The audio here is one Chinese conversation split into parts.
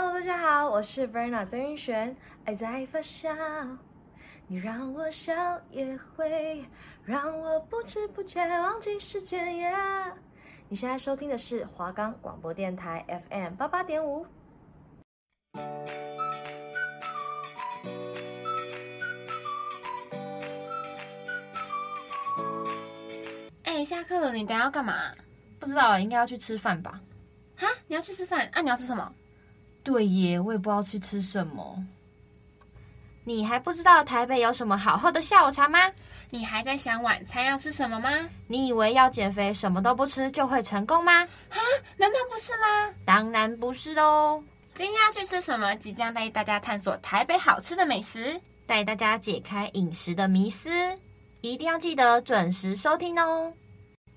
Hello，大家好，我是 Verna 曾云璇。爱在发酵，你让我笑也会让我不知不觉忘记时间。Yeah，你现在收听的是华冈广播电台 FM 八八点五。哎，下课了，你等下要干嘛？不知道，应该要去吃饭吧？哈，你要去吃饭？啊，你要吃什么？对耶，我也不知道去吃什么。你还不知道台北有什么好喝的下午茶吗？你还在想晚餐要吃什么吗？你以为要减肥什么都不吃就会成功吗？啊，难道不是吗？当然不是喽。今天要去吃什么？即将带大家探索台北好吃的美食，带大家解开饮食的迷思，一定要记得准时收听哦。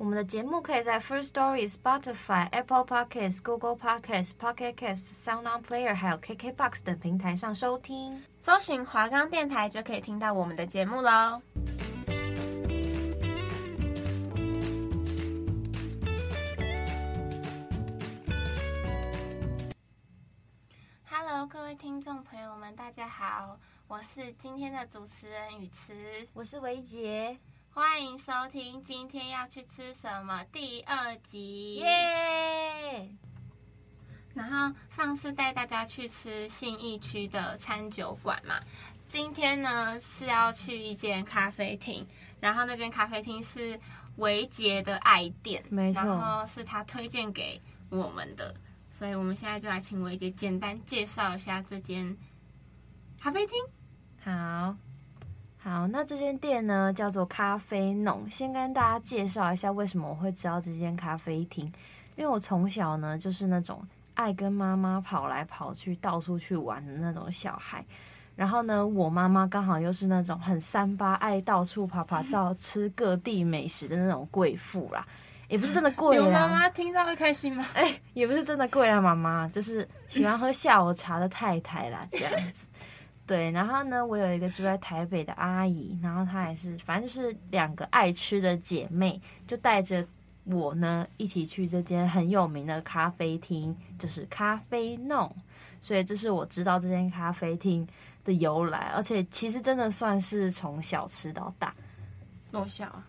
我们的节目可以在 First Story、Spotify、Apple Podcasts、Google Podcasts、Pocket Casts、Sound On Player 还有 KKBox 等平台上收听。搜寻华冈电台就可以听到我们的节目喽。Hello，各位听众朋友们，大家好，我是今天的主持人雨慈，我是维杰。欢迎收听今天要去吃什么第二集，耶！然后上次带大家去吃信义区的餐酒馆嘛，今天呢是要去一间咖啡厅，然后那间咖啡厅是维杰的爱店，没错，然后是他推荐给我们的，所以我们现在就来请维杰简单介绍一下这间咖啡厅。好。好，那这间店呢叫做咖啡弄。先跟大家介绍一下为什么我会知道这间咖啡厅，因为我从小呢就是那种爱跟妈妈跑来跑去、到处去玩的那种小孩。然后呢，我妈妈刚好又是那种很三八、爱到处爬爬照、吃各地美食的那种贵妇啦。也不是真的贵啦，妈妈听到会开心吗？哎，也不是真的贵啦，妈妈就是喜欢喝下午茶的太太啦，这样子。对，然后呢，我有一个住在台北的阿姨，然后她也是，反正就是两个爱吃的姐妹，就带着我呢一起去这间很有名的咖啡厅，就是咖啡弄。所以这是我知道这间咖啡厅的由来，而且其实真的算是从小吃到大。多小啊？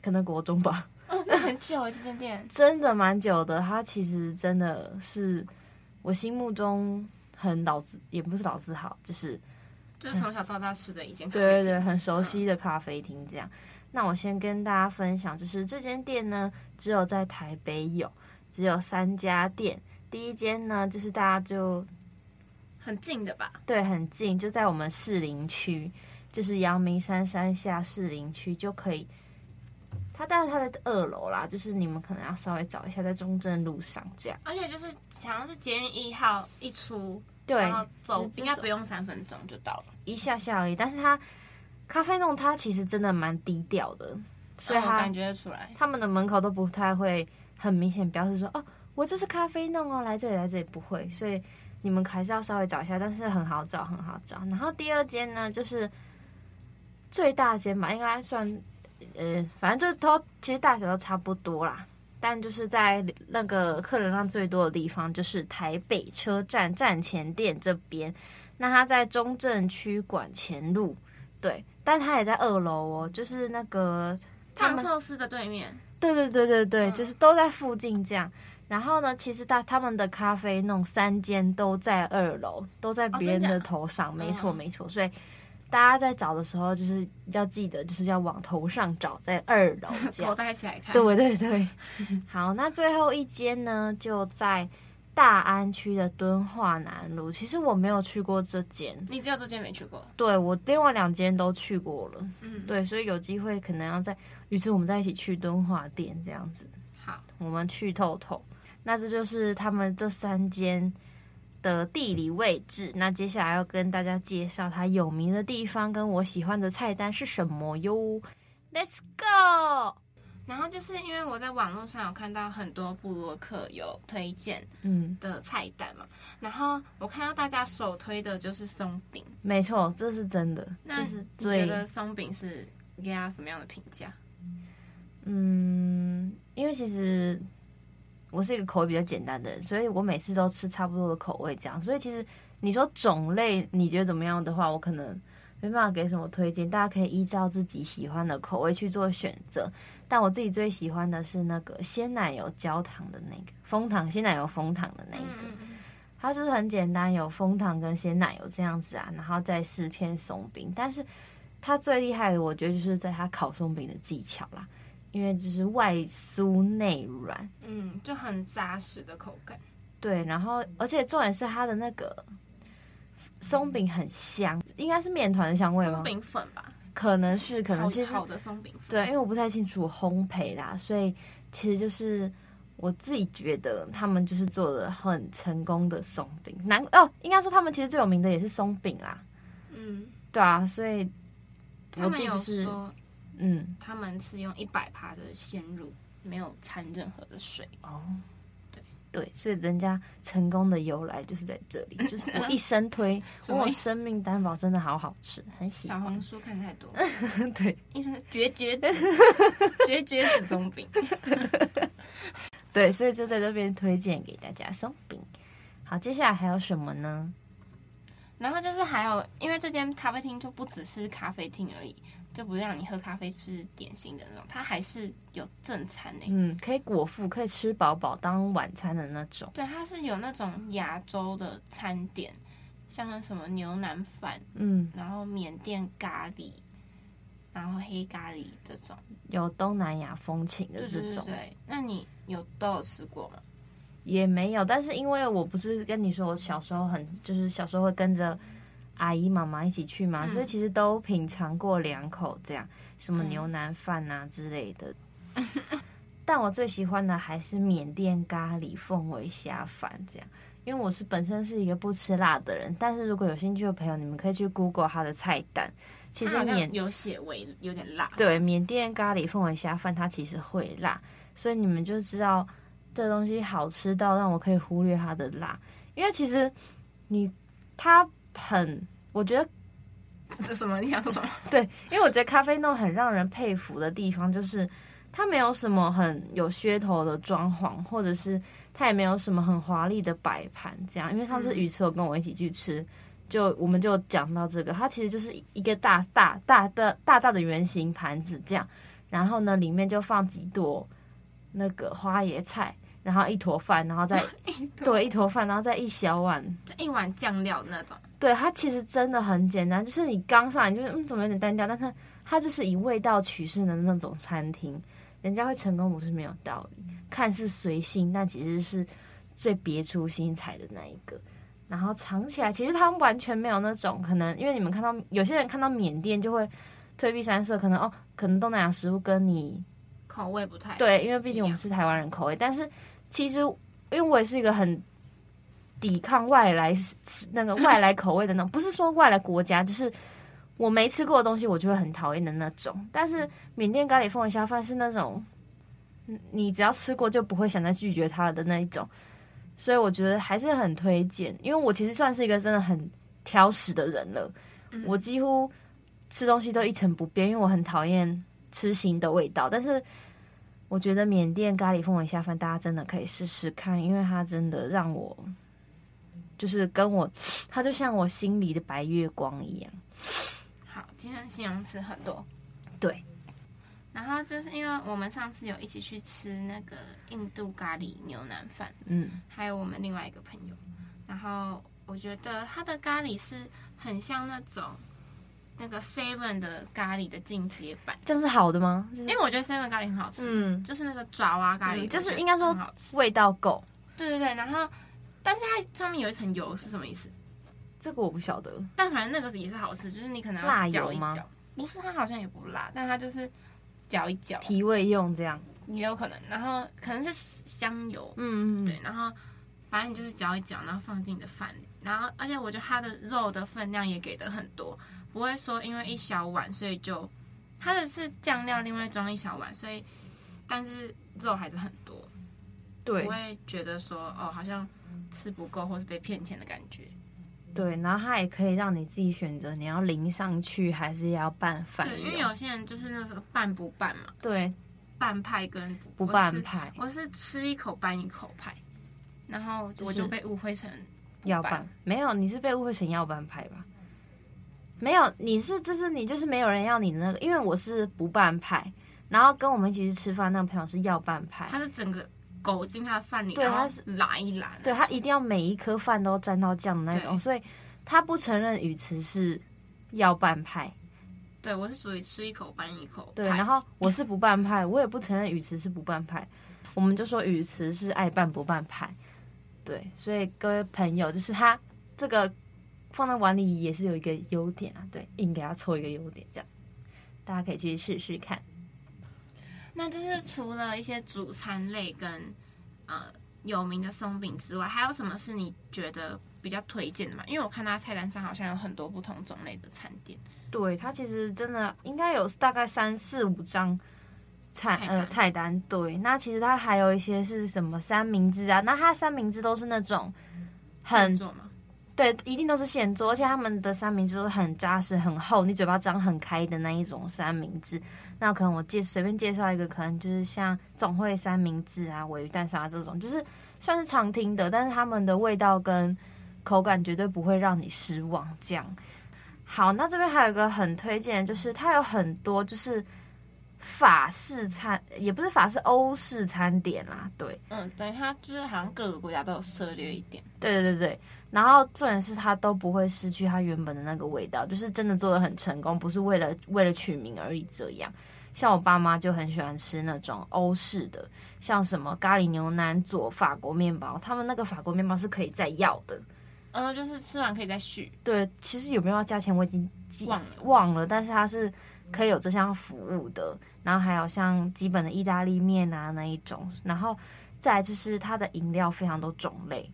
可能国中吧。哦，那很久这间店 真的蛮久的。它其实真的是我心目中。很老字，也不是老字号，就是就是从小到大吃的一间咖啡，对对对，很熟悉的咖啡厅这样。嗯。那我先跟大家分享，就是这间店呢，只有在台北有，只有三家店。第一间呢，就是大家就很近的吧？对，很近，就在我们士林区，就是阳明山山下士林区就可以。它但是它在二楼啦，就是你们可能要稍微找一下，在中正路上这样。而且就是好像是捷运一号一出。对，然后走应该不用三分钟就到了，一下下而已。但是它咖啡弄它其实真的蛮低调的，所以它、哦、感觉得出来，他们的门口都不太会很明显表示说哦，我这是咖啡弄哦，来这里来这里不会。所以你们还是要稍微找一下，但是很好找，很好找。然后第二间呢，就是最大间吧，应该算呃，反正就是都其实大小都差不多啦。但就是在那个客流量最多的地方，就是台北车站站前店这边。那它在中正区馆前路，对，但它也在二楼哦，就是那个藏寿司的对面。对对对对对，就是都在附近这样。然后呢，其实他他们的咖啡弄三间都在二楼，都在别人的头上，没错没错，所以。大家在找的时候，就是要记得，就是要往头上找，在二楼这样。头戴起来看。对对对。好，那最后一间呢，就在大安区的敦化南路。其实我没有去过这间。你只有这间没去过？对，我另外两间都去过了。嗯。对，所以有机会可能要在，于是我们再一起去敦化店这样子。好，我们去透透。那这就是他们这三间的地理位置，那接下来要跟大家介绍它有名的地方，跟我喜欢的菜单是什么哟？Let's go！然后就是因为我在网络上有看到很多部落客有推荐嗯的菜单嘛，嗯，然后我看到大家首推的就是松饼，没错，这是真的。那就是你觉得松饼是给他什么样的评价？嗯，因为其实。我是一个口味比较简单的人，所以我每次都吃差不多的口味这样。所以其实你说种类你觉得怎么样的话，我可能没办法给什么推荐，大家可以依照自己喜欢的口味去做选择。但我自己最喜欢的是那个鲜奶油焦糖的那个枫糖，鲜奶油枫糖的那一个，它就是很简单，有枫糖跟鲜奶油这样子啊，然后再四片松饼，但是。它最厉害的，我觉得就是在它烤松饼的技巧啦，因为就是外酥内软，嗯，就很扎实的口感。对，然后而且重点是它的那个松饼很香，应该是面团的香味吗？松饼粉吧，可能是，可能其实好的松饼粉。对，因为我不太清楚烘焙啦，所以其实就是我自己觉得他们就是做的很成功的松饼。难哦，应该说他们其实最有名的也是松饼啦。嗯，对啊，所以。他们有说，嗯，他们是用一百帕的鲜乳，没有掺任何的水。哦，对对，所以人家成功的由来就是在这里，就是我一生推，我生命担保真的好好吃，很喜欢。小红书看太多，对，一生绝绝的绝绝的松饼，对，所以就在这边推荐给大家松饼。好，接下来还有什么呢？然后就是还有，因为这间咖啡厅就不只是咖啡厅而已，就不是让你喝咖啡吃点心的那种，它还是有正餐呢。嗯，可以果腹，可以吃饱饱当晚餐的那种。对，它是有那种亚洲的餐点，像什么牛腩饭，嗯，然后缅甸咖喱，然后黑咖喱这种，有东南亚风情的这种。对，对，对，那你有都有吃过吗？也没有，但是因为我不是跟你说，我小时候很就是小时候会跟着阿姨妈妈一起去嘛，嗯、所以其实都品尝过两口这样，什么牛腩饭啊之类的。嗯、但我最喜欢的还是缅甸咖喱凤尾虾饭这样，因为我是本身是一个不吃辣的人，但是如果有兴趣的朋友，你们可以去 Google 它的菜单，其实缅有写为有点辣。对，缅甸咖喱凤尾虾饭它其实会辣，所以你们就知道。这东西好吃到让我可以忽略它的辣，因为其实你它很，我觉得是什么？你想说什么？对，因为我觉得咖啡弄很让人佩服的地方，就是它没有什么很有噱头的装潢，或者是它也没有什么很华丽的摆盘，这样。因为上次宇策有跟我一起去吃，就我们就讲到这个，它其实就是一个大大大的大大的圆形盘子这样，然后呢，里面就放几朵那个花椰菜。然后一坨饭，然后再 对一坨饭，然后再一小碗，一碗酱料那种。对，它其实真的很简单，就是你刚上来就是嗯，怎么有点单调？但是它就是以味道取胜的那种餐厅，人家会成功不是没有道理。看似随性，但其实是最别出心裁的那一个。然后尝起来，其实它完全没有那种可能，因为你们看到有些人看到缅甸就会退避三舍，可能哦，可能东南亚食物跟你口味不太对，因为毕竟我们是台湾人口味，但是。其实，因为我也是一个很抵抗外来那个外来口味的那种，不是说外来国家，就是我没吃过的东西，我就会很讨厌的那种。但是缅甸咖喱凤尾虾饭是那种，你只要吃过就不会想再拒绝它的那一种，所以我觉得还是很推荐。因为我其实算是一个真的很挑食的人了，我几乎吃东西都一成不变，因为我很讨厌吃新的味道，但是。我觉得缅甸咖喱凤尾虾饭，大家真的可以试试看，因为它真的让我，就是跟我，它就像我心里的白月光一样。好，今天形容词很多，对。然后就是因为我们上次有一起去吃那个印度咖喱牛腩饭，嗯，还有我们另外一个朋友，然后我觉得它的咖喱是很像那种。那个 Seven 的咖喱的进阶版，这是好的吗？因为我觉得 Seven 咖喱很好吃，嗯，就是那个爪哇咖喱，就是应该说味道够。对对对，然后，但是它上面有一层油是什么意思？这个我不晓得。但反正那个也是好吃，就是你可能要搅一搅，不是它好像也不辣，但它就是搅一搅提味用这样，也有可能。然后可能是香油，嗯嗯，对，然后反正你就是搅一搅，然后放进你的饭里，然后而且我觉得它的肉的分量也给的很多。不会说因为一小碗，所以就它的是酱料另外装一小碗，所以但是肉还是很多，对，不会觉得说哦好像吃不够或是被骗钱的感觉。对，然后它也可以让你自己选择你要淋上去还是要拌饭。对，因为有些人就是那时候拌不拌嘛。对，拌派跟不拌派，我是吃一口拌一口派，然后我就被误会成要拌，没有，你是被误会成要拌派吧？没有，你是就是你就是没有人要你的那个，因为我是不拌派，然后跟我们一起去吃饭那个朋友是要拌派，他是整个狗进他的饭里，对，他是拉一拉，对他一定要每一颗饭都沾到酱的那种，所以他不承认语词是要半派。对，我是属于吃一口拌一口。对，然后我是不半派，我也不承认语词是不半派，我们就说语词是爱拌不拌派。对，所以各位朋友，就是他这个放在碗里也是有一个优点啊，对，硬给他凑一个优点，这样大家可以去试试看。那就是除了一些主餐类跟呃有名的松饼之外，还有什么是你觉得比较推荐的吗？因为我看他菜单上好像有很多不同种类的餐点。对，它其实真的应该有大概三四五张菜，菜呃菜单。对，那其实它还有一些是什么三明治啊？那它三明治都是那种很对，一定都是现做，而且他们的三明治都是很扎实、很厚，你嘴巴张很开的那一种三明治。那可能我介随便介绍一个，可能就是像总会三明治啊、鮪鱼蛋沙这种，就是算是常听的，但是他们的味道跟口感绝对不会让你失望。这样。好，那这边还有一个很推荐，就是它有很多就是法式餐，也不是法式欧式餐点啦。对，嗯，等于它就是好像各个国家都有涉猎一点。对对对对，然后重点是它都不会失去它原本的那个味道，就是真的做的很成功，不是为了为了取名而已这样。像我爸妈就很喜欢吃那种欧式的，像什么咖喱牛腩佐法国面包，他们那个法国面包是可以再要的。嗯，就是吃完可以再续。对，其实有没有要加钱我已经忘了，忘了，但是它是可以有这项服务的。然后还有像基本的意大利面啊那一种，然后再就是它的饮料非常多种类。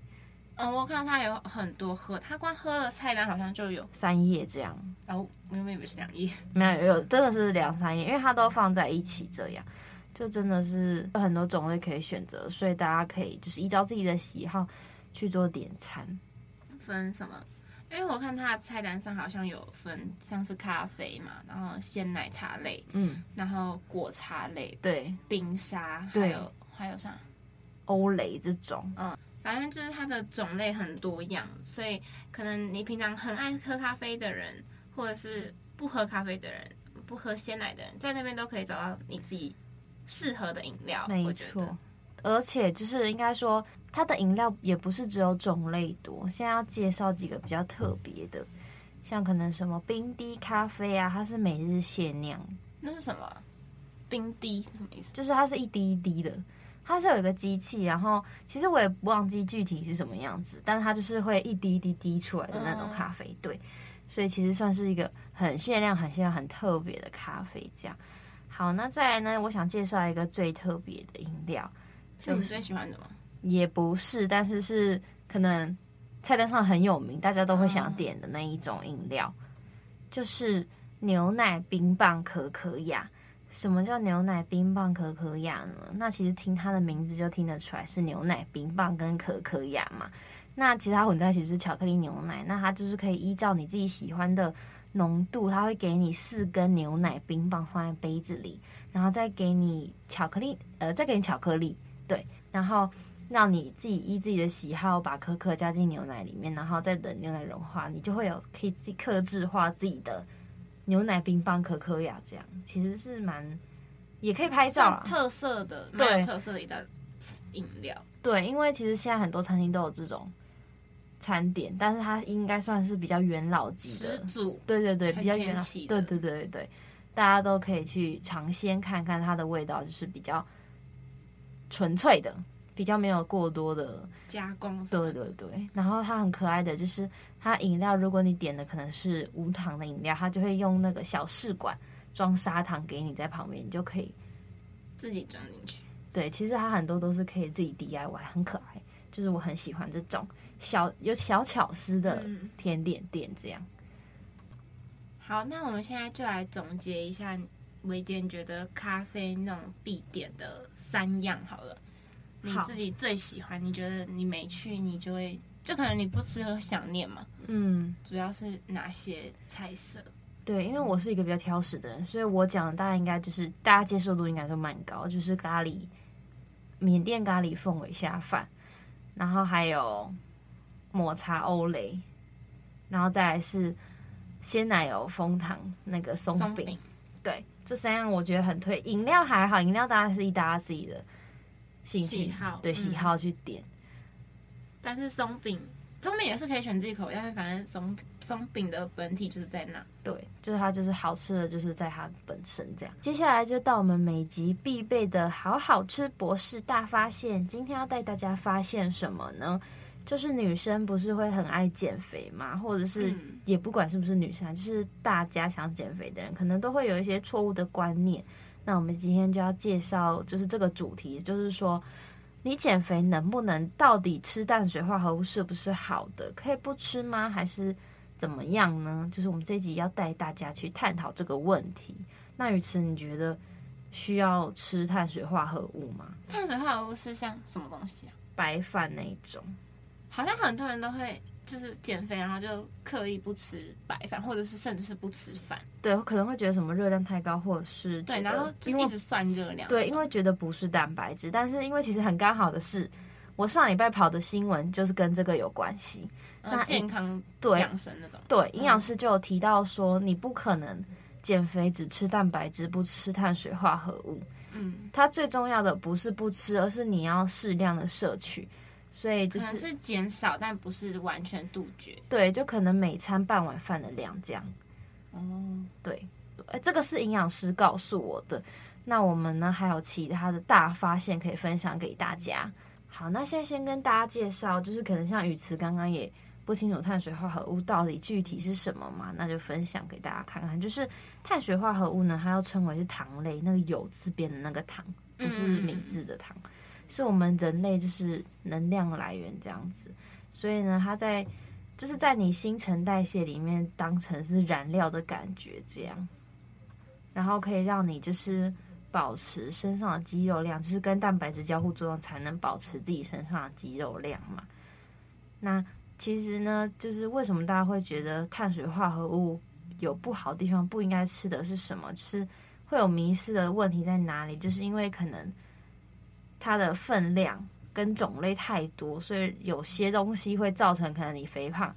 嗯，我看到他有很多喝，他光喝的菜单好像就有三页这样。哦，我以为是两页，没有，有真的是两三页，因为它都放在一起这样，就真的是有很多种类可以选择，所以大家可以就是依照自己的喜好去做点餐。分什么？因为我看他的菜单上好像有分，像是咖啡嘛，然后鲜奶茶类，嗯，然后果茶类，对，冰沙，对，还有还有啥？欧蕾这种，嗯，反正就是它的种类很多样，所以可能你平常很爱喝咖啡的人，或者是不喝咖啡的人，不喝鲜奶的人，在那边都可以找到你自己适合的饮料，没错。而且就是应该说，它的饮料也不是只有种类多。现在要介绍几个比较特别的，像可能什么冰滴咖啡啊，它是每日限量。那是什么？冰滴是什么意思？就是它是一滴一滴的，它是有一个机器，然后其实我也不忘记具体是什么样子，但它就是会一滴一滴滴出来的那种咖啡。对，所以其实算是一个很限量、很限量、很特别的咖啡。这样。好，那再来呢？我想介绍一个最特别的饮料。是你最喜欢的吗？也不是，但是是可能菜单上很有名，大家都会想点的那一种饮料，就是牛奶冰棒可可亚。什么叫牛奶冰棒可可亚呢？那其实听它的名字就听得出来是牛奶冰棒跟可可亚嘛。那其实它混在一起是巧克力牛奶，那它就是可以依照你自己喜欢的浓度，它会给你四根牛奶冰棒放在杯子里，然后再给你巧克力，呃，再给你巧克力。对，然后让你自己依自己的喜好把可可加进牛奶里面，然后再等牛奶融化，你就会有可以自己克制化自己的牛奶冰棒可可呀，这样其实是蛮也可以拍照特色的，对特色的一道饮料。对，因为其实现在很多餐厅都有这种餐点，但是它应该算是比较元老级的，对对对，比较元老对对对对，大家都可以去尝鲜看看它的味道，就是比较。纯粹的，比较没有过多的加工。对对对，然后它很可爱的就是，它饮料如果你点的可能是无糖的饮料，它就会用那个小试管装砂糖给你在旁边，你就可以自己装进去。对，其实它很多都是可以自己 DIY，很可爱。就是我很喜欢这种小有小巧思的甜点店这样。嗯。好，那我们现在就来总结一下。维坚觉得咖啡那种必点的三样好了，你自己最喜欢？你觉得你没去，你就会就可能你不吃会想念嘛？嗯，主要是哪些菜色？对，因为我是一个比较挑食的人，所以我讲的大家应该就是大家接受度应该都蛮高，就是咖喱，缅甸咖喱凤尾虾饭，然后还有抹茶欧蕾，然后再来是鲜奶油枫糖那个松饼，松饼对，这三样我觉得很推。饮料还好，饮料当然是以大家自己的兴趣喜好，对喜好去点。嗯、但是松饼。松饼也是可以选自己口味，但是反正松松饼的本体就是在那，对，就是它就是好吃的，就是在它本身这样。接下来就到我们每集必备的好好吃博士大发现，今天要带大家发现什么呢？就是女生不是会很爱减肥嘛，或者是也不管是不是女生，就是大家想减肥的人，可能都会有一些错误的观念。那我们今天就要介绍，就是这个主题，就是说。你减肥能不能到底吃碳水化合物是不是好的？可以不吃吗？还是怎么样呢？就是我们这一集要带大家去探讨这个问题。那宇慈，你觉得需要吃碳水化合物吗？碳水化合物是像什么东西啊？白饭那一种，好像很多人都会。就是减肥，然后就刻意不吃白饭，或者是甚至是不吃饭。对，可能会觉得什么热量太高，或者是对，然后就一直算热量。对，因为觉得不是蛋白质，但是因为其实很刚好的是，我上礼拜跑的新闻就是跟这个有关系。嗯、那健康对养生那种，对营养师就有提到说，你不可能减肥只吃蛋白质，不吃碳水化合物。嗯，它最重要的不是不吃，而是你要适量的摄取。所以就是是减少，但不是完全杜绝。对，就可能每餐半碗饭的量这样。哦，对，哎，这个是营养师告诉我的。那我们呢，还有其他的大发现可以分享给大家。好，那现在先跟大家介绍，就是可能像宇慈刚刚也不清楚碳水化合物到底具体是什么嘛，那就分享给大家看看。就是碳水化合物呢，它要称为是糖类，那个有字边的那个糖，不是米字的糖。嗯是我们人类就是能量来源这样子，所以呢，它在就是在你新陈代谢里面当成是燃料的感觉这样，然后可以让你就是保持身上的肌肉量，就是跟蛋白质交互作用才能保持自己身上的肌肉量嘛。那其实呢，就是为什么大家会觉得碳水化合物有不好的地方，不应该吃的是什么？就是会有迷失的问题在哪里？就是因为可能。它的分量跟种类太多，所以有些东西会造成可能你肥胖，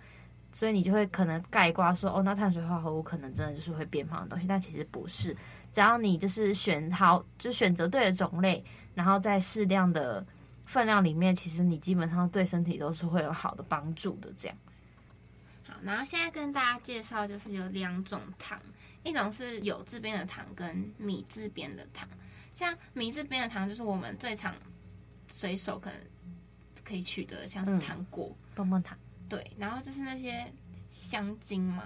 所以你就会可能盖挂说，哦，那碳水化合物可能真的就是会变胖的东西，但其实不是，只要你就是选好，就选择对的种类，然后在适量的分量里面，其实你基本上对身体都是会有好的帮助的。这样。好，然后现在跟大家介绍就是有两种糖，一种是有字边的糖跟米字边的糖。像米字边的糖，就是我们最常随手可能可以取得，像是糖果、嗯、棒棒糖，对，然后就是那些香精嘛，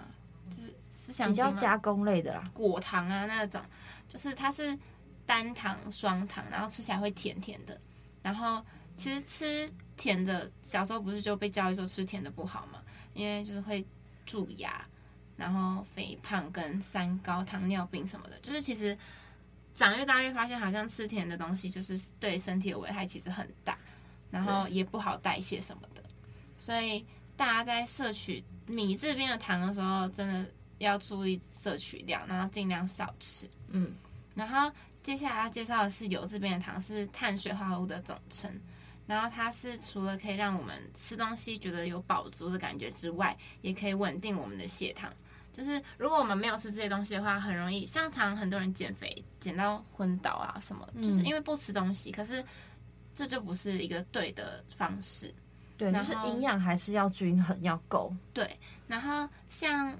就是是香精比较加工类的啦，果糖啊那种，就是它是单糖、双糖，然后吃起来会甜甜的。然后其实吃甜的，小时候不是就被教育说吃甜的不好嘛，因为就是会蛀牙，然后肥胖跟三高、糖尿病什么的，就是其实。长越大越发现，好像吃甜的东西就是对身体的危害其实很大，然后也不好代谢什么的。所以大家在摄取米这边的糖的时候，真的要注意摄取量，然后尽量少吃。嗯，然后接下来要介绍的是油这边的糖，是碳水化合物的总称。然后它是除了可以让我们吃东西觉得有饱足的感觉之外，也可以稳定我们的血糖。就是如果我们没有吃这些东西的话，很容易像常很多人减肥减到昏倒啊什么，就是因为不吃东西。可是这就不是一个对的方式。对，就是营养还是要均衡，要够。对，然后像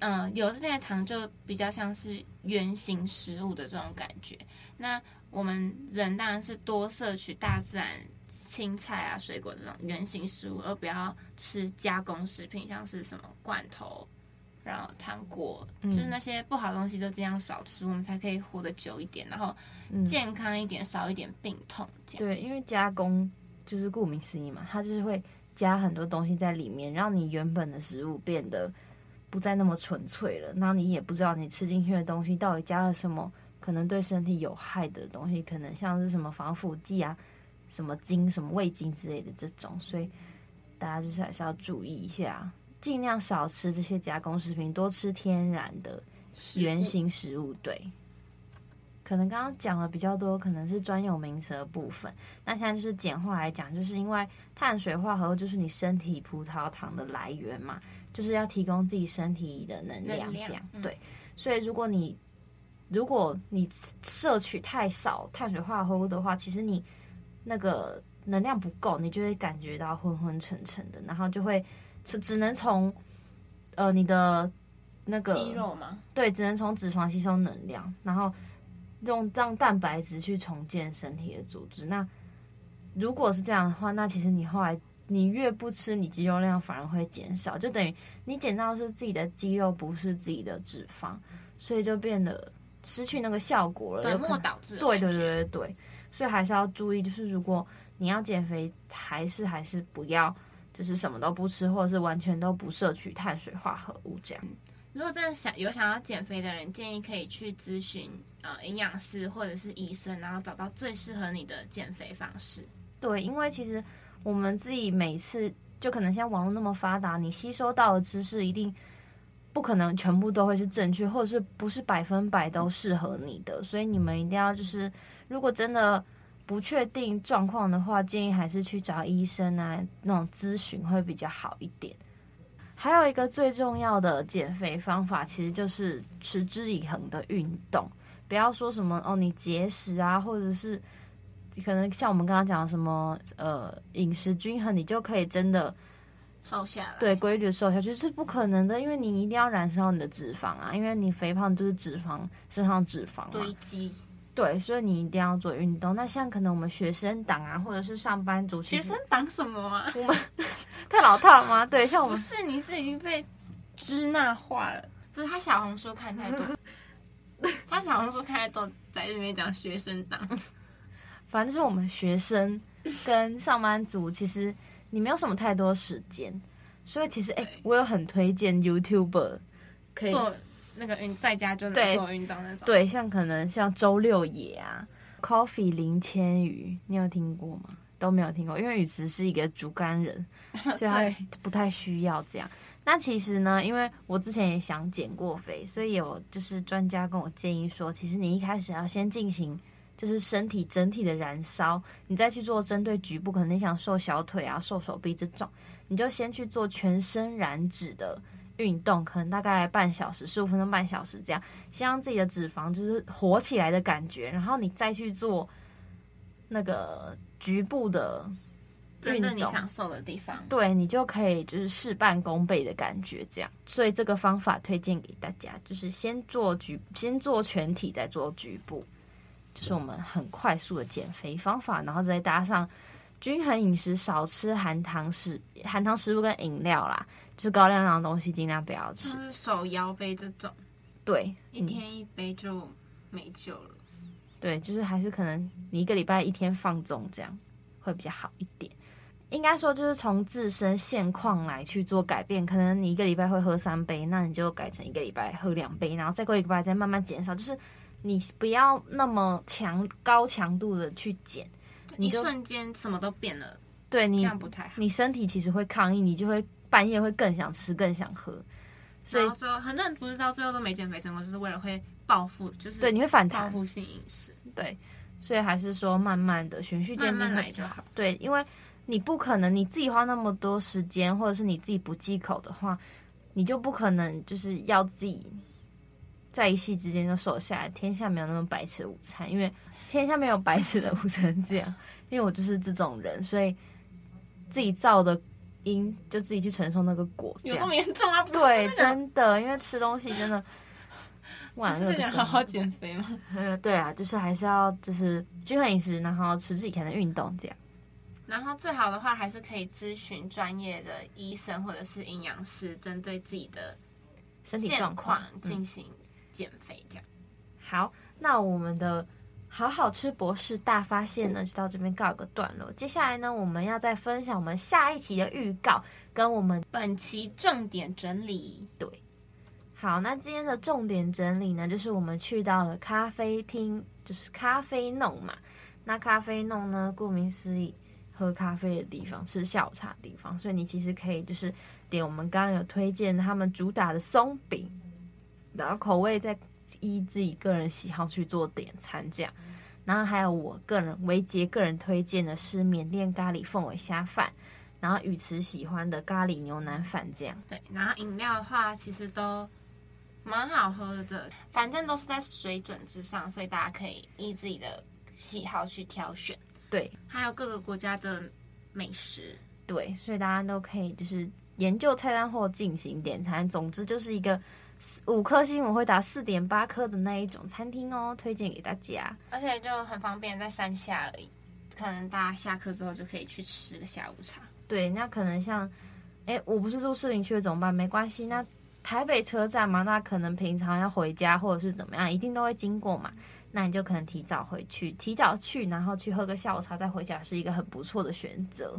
嗯，有这边的糖就比较像是圆形食物的这种感觉。那我们人当然是多摄取大自然青菜啊、水果这种原形食物，而不要吃加工食品，像是什么罐头。然后糖果，就是那些不好的东西，都尽量少吃，嗯，我们才可以活得久一点，然后健康一点，嗯，少一点病痛。这样。对，因为加工就是顾名思义嘛，它就是会加很多东西在里面，让你原本的食物变得不再那么纯粹了。那你也不知道你吃进去的东西到底加了什么，可能对身体有害的东西，可能像是什么防腐剂啊、什么精、什么味精之类的这种。所以大家就是还是要注意一下。尽量少吃这些加工食品，多吃天然的原型食物。对，可能刚刚讲了比较多，可能是专有名词的部分。那现在就是简化来讲，就是因为碳水化合物就是你身体葡萄糖的来源嘛，就是要提供自己身体的能量，这样、嗯、对。所以如果你如果你摄取太少碳水化合物的话，其实你那个能量不够，你就会感觉到昏昏沉沉的，然后就会只只能从呃你的那个肌肉嘛，对，只能从脂肪吸收能量，然后用让蛋白质去重建身体的组织。那如果是这样的话，那其实你后来你越不吃，你肌肉量反而会减少，就等于你减到是自己的肌肉，不是自己的脂肪，所以就变得。失去那个效果了，本末倒置。对对对对对，所以还是要注意，就是如果你要减肥，还是还是不要，就是什么都不吃，或者是完全都不摄取碳水化合物这样。如果真的想有想要减肥的人，建议可以去咨询呃营养师或者是医生，然后找到最适合你的减肥方式。对，因为其实我们自己每次就可能现在网络那么发达，你吸收到的知识一定。不可能全部都会是正确，或者是不是百分百都适合你的，所以你们一定要就是，如果真的不确定状况的话，建议还是去找医生啊，那种咨询会比较好一点。还有一个最重要的减肥方法，其实就是持之以恒的运动，不要说什么哦，你节食啊，或者是可能像我们刚刚讲什么呃饮食均衡，你就可以真的。瘦下来，对，规律瘦下去是不可能的，因为你一定要燃烧你的脂肪啊，因为你肥胖就是脂肪，身上脂肪堆积。对，所以你一定要做运动。那像可能我们学生党啊，或者是上班族，学生党什么啊？我们 太老套了吗？对，像我们不是，你是已经被支那化了。不是他小红书看太多，他小红书看太多，在这边讲学生党。反正就是我们学生跟上班族，其实。你没有什么太多时间，所以其实哎、欸，我有很推荐 YouTuber 可以做那个运，在家就能做运动那种。对，像可能像周六野啊，Coffee 林千羽，你有听过吗？都没有听过，因为雨慈是一个竹竿人，所以他不太需要这样。那其实呢，因为我之前也想减过肥，所以有就是专家跟我建议说，其实你一开始要先进行。就是身体整体的燃烧，你再去做针对局部，可能你想瘦小腿啊、瘦手臂这种，你就先去做全身燃脂的运动，可能大概半小时、十五分钟、半小时这样，先让自己的脂肪就是活起来的感觉，然后你再去做那个局部的运动，针对你想瘦的地方，对，你就可以就是事半功倍的感觉这样。所以这个方法推荐给大家，就是先做局，先做全体，再做局部。就是我们很快速的减肥方法，然后再搭上均衡饮食，少吃含糖食、含糖食物跟饮料啦，就是高热量的东西尽量不要吃。就是手摇杯这种，对，一天一杯就没救了。对，就是还是可能你一个礼拜一天放纵这样会比较好一点。应该说就是从自身现况来去做改变，可能你一个礼拜会喝三杯，那你就改成一个礼拜喝两杯，然后再过一个礼拜再慢慢减少，就是。你不要那么强高强度的去减，你瞬间什么都变了。对你这样不太好，你身体其实会抗议，你就会半夜会更想吃，更想喝。所以最后很多人不是到最后都没减肥成功，就是为了会报复，就是对你会反弹报复性饮食。对，所以还是说慢慢的循序渐进会比较好。对，因为你不可能你自己花那么多时间，或者是你自己不忌口的话，你就不可能就是要自己。在一夕之间就瘦下来，天下没有那么白吃的午餐，因为天下没有白吃的午餐。这样，因为我就是这种人，所以自己造的因就自己去承受那个果。有这么严重啊？对，真的，因为吃东西真的。晚上是好好减肥吗？嗯，对啊，就是还是要就是均衡饮食，然后持之以恒的运动这样。然后最好的话，还是可以咨询专业的医生或者是营养师，针对自己的身体状况进行。减肥这样，好，那我们的好好吃博士大发现呢，就到这边告一个段落。接下来呢，我们要再分享我们下一期的预告，跟我们本期重点整理。对，好，那今天的重点整理呢，就是我们去到了咖啡厅，就是咖啡弄嘛。那咖啡弄呢，顾名思义，喝咖啡的地方，吃下午茶的地方，所以你其实可以就是点我们刚刚有推荐他们主打的松饼，然后口味再依自己个人喜好去做点餐这样。然后还有我个人维杰个人推荐的是缅甸咖喱凤尾虾饭，然后宇慈喜欢的咖喱牛腩饭这样。对，然后饮料的话其实都蛮好喝的，反正都是在水准之上，所以大家可以依自己的喜好去挑选。对，还有各个国家的美食，对，所以大家都可以就是研究菜单或进行点餐。总之就是一个五颗星我会打四点八颗的那一种餐厅哦，推荐给大家。而且就很方便，在山下而已，可能大家下课之后就可以去吃个下午茶。对，那可能像，哎，我不是住士林区的怎么办？没关系，那台北车站嘛，那可能平常要回家或者是怎么样，一定都会经过嘛。那你就可能提早回去，提早去，然后去喝个下午茶再回家，是一个很不错的选择。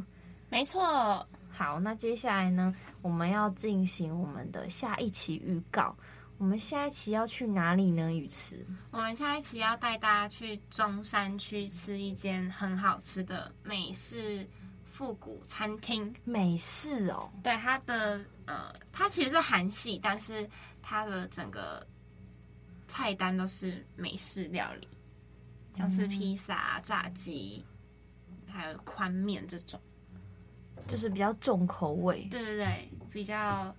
没错。好，那接下来呢，我们要进行我们的下一期预告。我们下一期要去哪里呢？宇慈，我们下一期要带大家去中山区吃一间很好吃的美式复古餐厅。美式哦，对，它的呃，它其实是韩系，但是它的整个。菜单都是美式料理，像是披萨、炸鸡，还有宽面这种，就是比较重口味。对对对，比较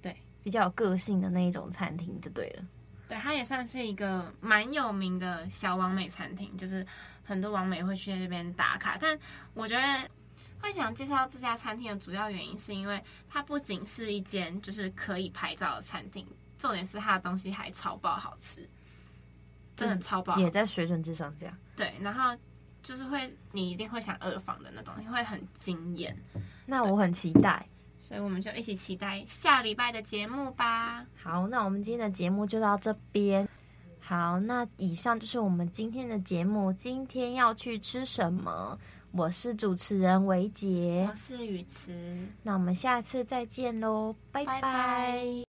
对比较有个性的那一种餐厅就对了。对，它也算是一个蛮有名的小王美餐厅，就是很多王美会去那边打卡。但我觉得会想介绍这家餐厅的主要原因，是因为它不仅是一间就是可以拍照的餐厅。重点是它的东西还超爆好吃，真的超爆，也在水准之上。这样对，然后就是会，你一定会想二访的那种，会很惊艳。那我很期待，所以我们就一起期待下礼拜的节目吧。好，那我们今天的节目就到这边。好，那以上就是我们今天的节目。今天要去吃什么？我是主持人维杰，我是雨慈。那我们下次再见喽，拜拜。拜拜。